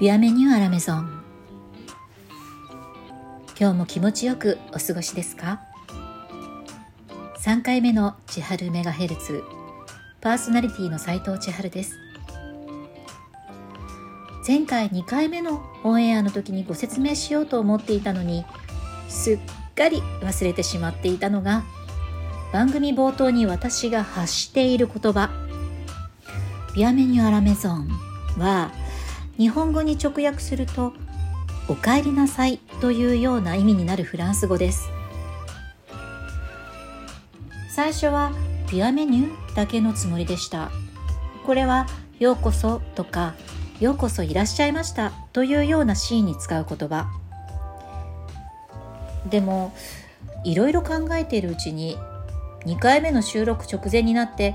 ビアメニューアラメゾン。今日も気持ちよくお過ごしですか？3回目の千春メガヘルツパーソナリティの斉藤千春です。前回2回目のオンエアの時にご説明しようと思っていたのにすっかり忘れてしまっていたのが番組冒頭に私が発している言葉。ビアメニューアラメゾンは日本語に直訳すると「おかえりなさい」というような意味になるフランス語です。最初は「ビアメニュー」だけのつもりでした。これは「ようこそ」とか「ようこそいらっしゃいました」というようなシーンに使う言葉。でもいろいろ考えているうちに2回目の収録直前になって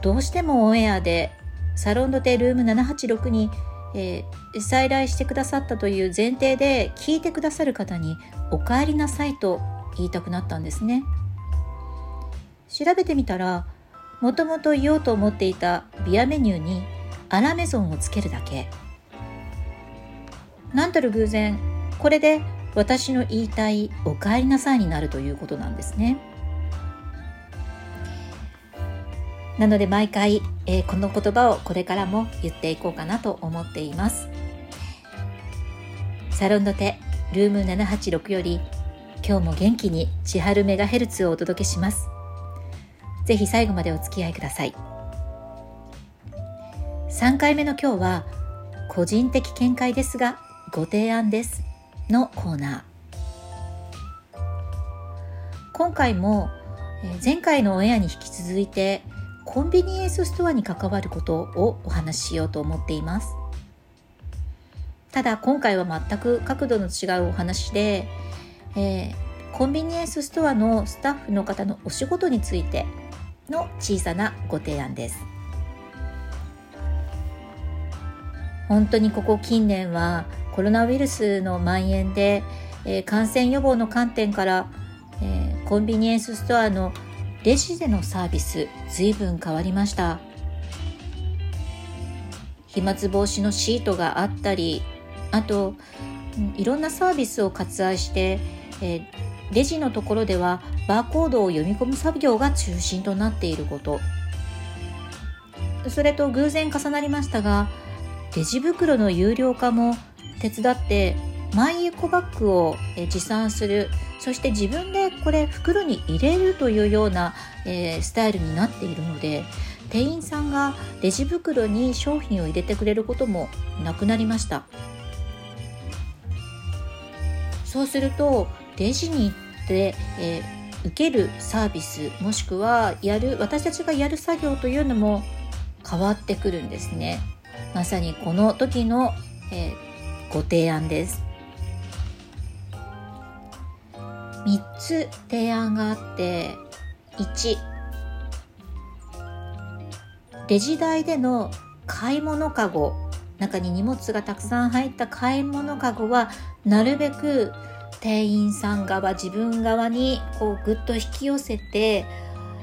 どうしてもオンエアでサロンドテルーム786にえー、再来してくださったという前提で聞いてくださる方に「お帰りなさい」と言いたくなったんですね調べてみたらもともと言おうと思っていたビアメニューにアラメゾンをつけるだけなんたる偶然これで私の言いたい「お帰りなさい」になるということなんですね。なので毎回、えー、この言葉をこれからも言っていこうかなと思っています。サロンドテルーム786より今日も元気に千春メガヘルツをお届けします。ぜひ最後までお付き合いください。3回目の今日は個人的見解ですがご提案ですのコーナー。今回も前回のオンエアに引き続いてコンビニエンスストアに関わることをお話ししようと思っています。ただ今回は全く角度の違うお話で、えー、コンビニエンスストアのスタッフの方のお仕事についての小さなご提案です。本当にここ近年はコロナウイルスの蔓延で、えー、感染予防の観点から、えー、コンビニエンスストアのレジでのサービス随分変わりました。飛沫防止のシートがあったりあといろんなサービスを割愛して、え、レジのところではバーコードを読み込む作業が中心となっていること。それと偶然重なりましたがレジ袋の有料化も手伝ってマイエコバッグを持参する。そして自分でこれ袋に入れるというような、えー、スタイルになっているので店員さんがレジ袋に商品を入れてくれることもなくなりました。そうするとレジに行って、えー、受けるサービスもしくはやる私たちがやる作業というのも変わってくるんですね。まさにこの時の、えー、ご提案です。3つ提案があって1レジ台での買い物かご中に荷物がたくさん入った買い物かごはなるべく店員さん側自分側にこうぐっと引き寄せて、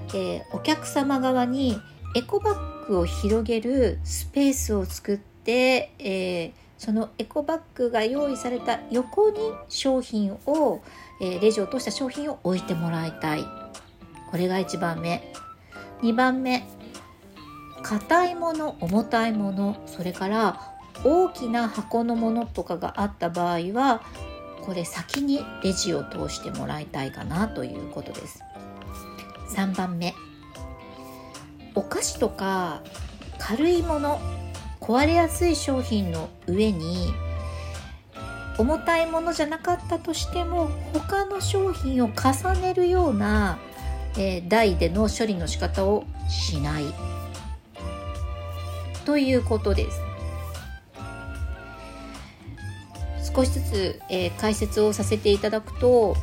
えー、お客様側にエコバッグを広げるスペースを作って、えー、そのエコバッグが用意された横に商品を、えレジを通した商品を置いてもらいたい。これが1番目。2番目。硬いもの重たいもの。それから大きな箱のものとかがあった場合はこれ先にレジを通してもらいたいかなということです。3番目。お菓子とか軽いもの。壊れやすい商品の上に重たいものじゃなかったとしても他の商品を重ねるような、えー、台での処理の仕方をしない。ということです。少しずつ、えー、解説をさせていただくと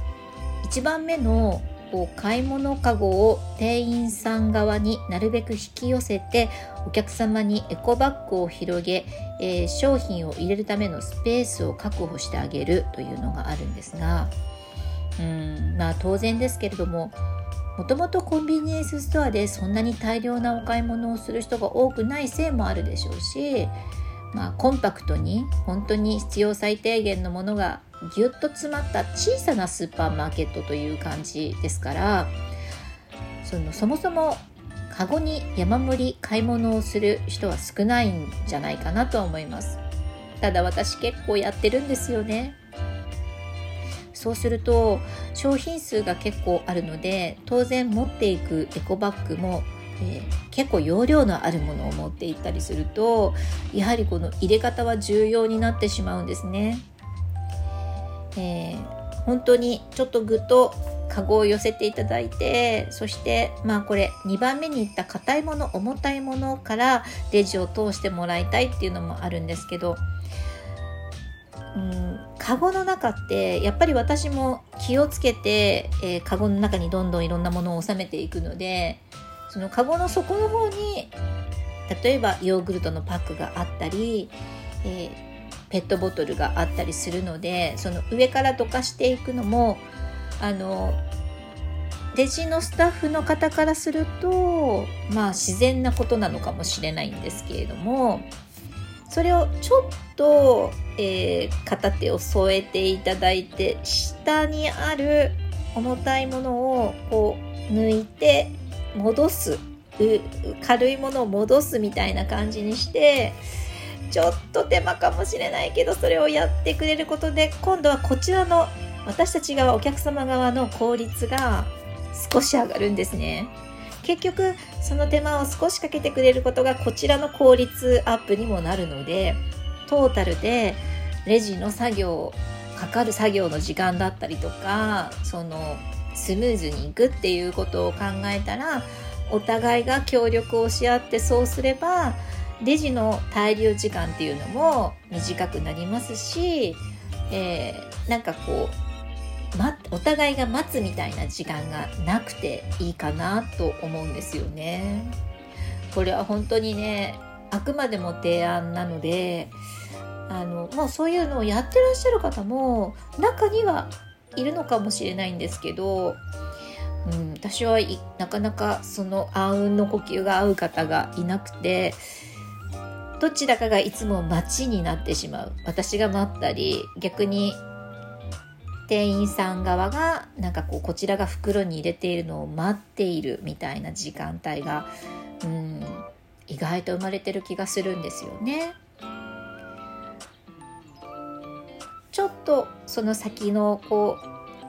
1番目のこう買い物かごを店員さん側になるべく引き寄せてお客様にエコバッグを広げ、えー、商品を入れるためのスペースを確保してあげるというのがあるんですがうんまあ当然ですけれどももともとコンビニエンスストアでそんなに大量なお買い物をする人が多くないせいもあるでしょうしまあ、コンパクトに本当に必要最低限のものがぎゅっと詰まった小さなスーパーマーケットという感じですからそのそもそもカゴに山盛り買い物をする人は少ないんじゃないかなと思います。ただ私結構やってるんですよね。そうすると商品数が結構あるので当然持っていくエコバッグも、えー、結構容量のあるものを持っていったりするとやはりこの入れ方は重要になってしまうんですね。えー、本当にちょっとぐっとカゴを寄せていただいてそしてまあこれ2番目に言った硬いもの重たいものからレジを通してもらいたいっていうのもあるんですけどうん、カゴの中ってやっぱり私も気をつけて、えー、カゴの中にどんどんいろんなものを収めていくのでそのカゴの底の方に例えばヨーグルトのパックがあったり、えー、ペットボトルがあったりするのでその上からどかしていくのもあのレジのスタッフの方からするとまあ自然なことなのかもしれないんですけれどもそれをちょっと、えー、片手を添えていただいて下にある重たいものをこう抜いて戻す軽いものを戻すみたいな感じにしてちょっと手間かもしれないけどそれをやってくれることで今度はこちらの私たち側お客様側の効率が少し上がるんですね。結局その手間を少しかけてくれることがこちらの効率アップにもなるのでトータルでレジの作業かかる作業の時間だったりとかそのスムーズにいくっていうことを考えたらお互いが協力をし合ってそうすればレジの滞留時間っていうのも短くなりますし、えー、なんかこうま、お互いが待つみたいな時間がなくていいかなと思うんですよね。これは本当にねあくまでも提案なのであの、まあ、そういうのをやってらっしゃる方も中にはいるのかもしれないんですけど、うん、私はなかなかその暗雲の呼吸が合う方がいなくてどちらかがいつも待ちになってしまう私が待ったり逆に店員さん側がなんかこうこちらが袋に入れているのを待っているみたいな時間帯がうん意外と生まれてる気がするんですよね。とその先のこ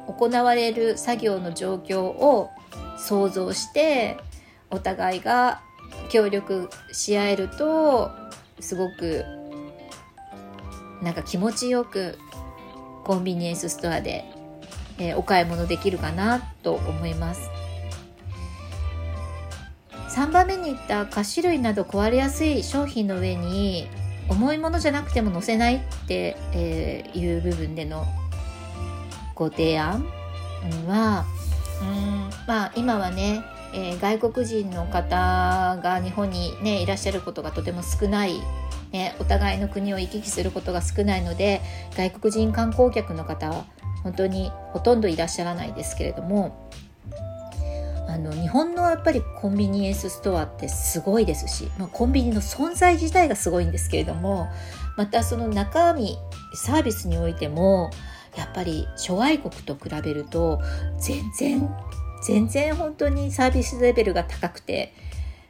う行われる作業の状況を想像してお互いが協力し合えるとすごくなんか気持ちよくコンビニエンスストアで、えー、お買い物できるかなと思います。3番目に言った菓子類など壊れやすい商品の上に重いものじゃなくても載せないって、えー、いう部分でのご提案はうんまあ今はね、えー、外国人の方が日本にねいらっしゃることがとても少ないね、お互いの国を行き来することが少ないので外国人観光客の方は本当にほとんどいらっしゃらないですけれどもあの日本のやっぱりコンビニエンスストアってすごいですし、まあ、コンビニの存在自体がすごいんですけれどもまたその中身サービスにおいてもやっぱり諸外国と比べると全然全然本当にサービスレベルが高くて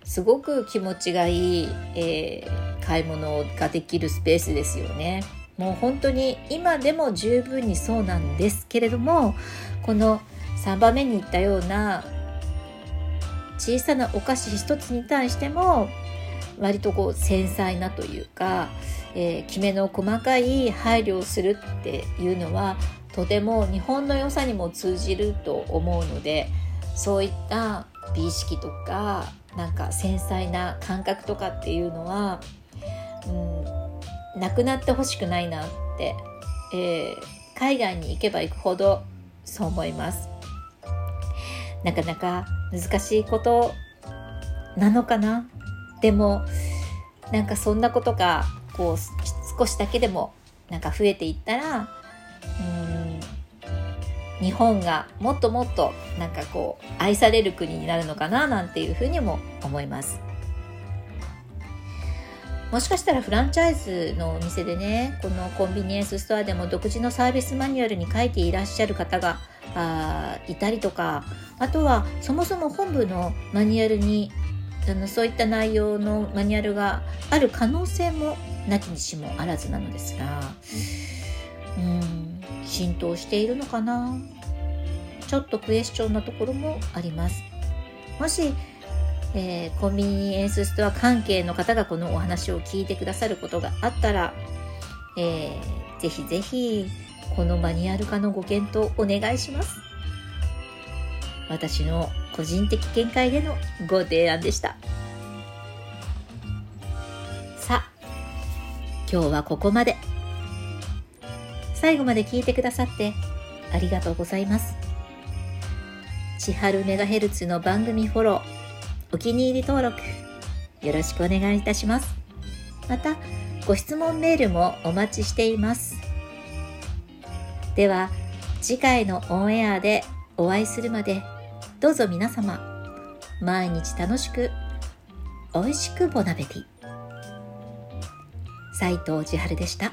すごく気持ちがいい、えー、買い物ができるスペースですよね。もう本当に今でも十分にそうなんですけれどもこの3番目に言ったような小さなお菓子一つに対しても割とこう繊細なというか、えー、きめの細かい配慮をするっていうのはとても日本の良さにも通じると思うのでそういった美意識とかなんか繊細な感覚とかっていうのは、うん、なくなってほしくないなって、えー、海外に行けば行くほどそう思います。なかなか難しいことなのかな？でもなんかそんなことがこう少しだけでもなんか増えていったらうん日本がもっともっとなんかこう愛される国になるのかななんていうふうにも思います。もしかしたらフランチャイズのお店でねこのコンビニエンスストアでも独自のサービスマニュアルに書いていらっしゃる方があいたりとかあとはそもそも本部のマニュアルにあのそういった内容のマニュアルがある可能性もなきにしもあらずなのですがうん浸透しているのかな？ちょっとクエスチョンなところもあります。もしえー、コンビニエンスストア関係の方がこのお話を聞いてくださることがあったら、えー、ぜひぜひこのマニュアル化のご検討お願いします。私の個人的見解でのご提案でした。さあ、今日はここまで。最後まで聞いてくださってありがとうございます。千春メガヘルツの番組フォロー、お気に入り登録よろしくお願いいたします。また、ご質問メールもお待ちしています。では、次回のオンエアでお会いするまで、どうぞ皆様、毎日楽しく、美味しくボナベティ。斉藤千春でした。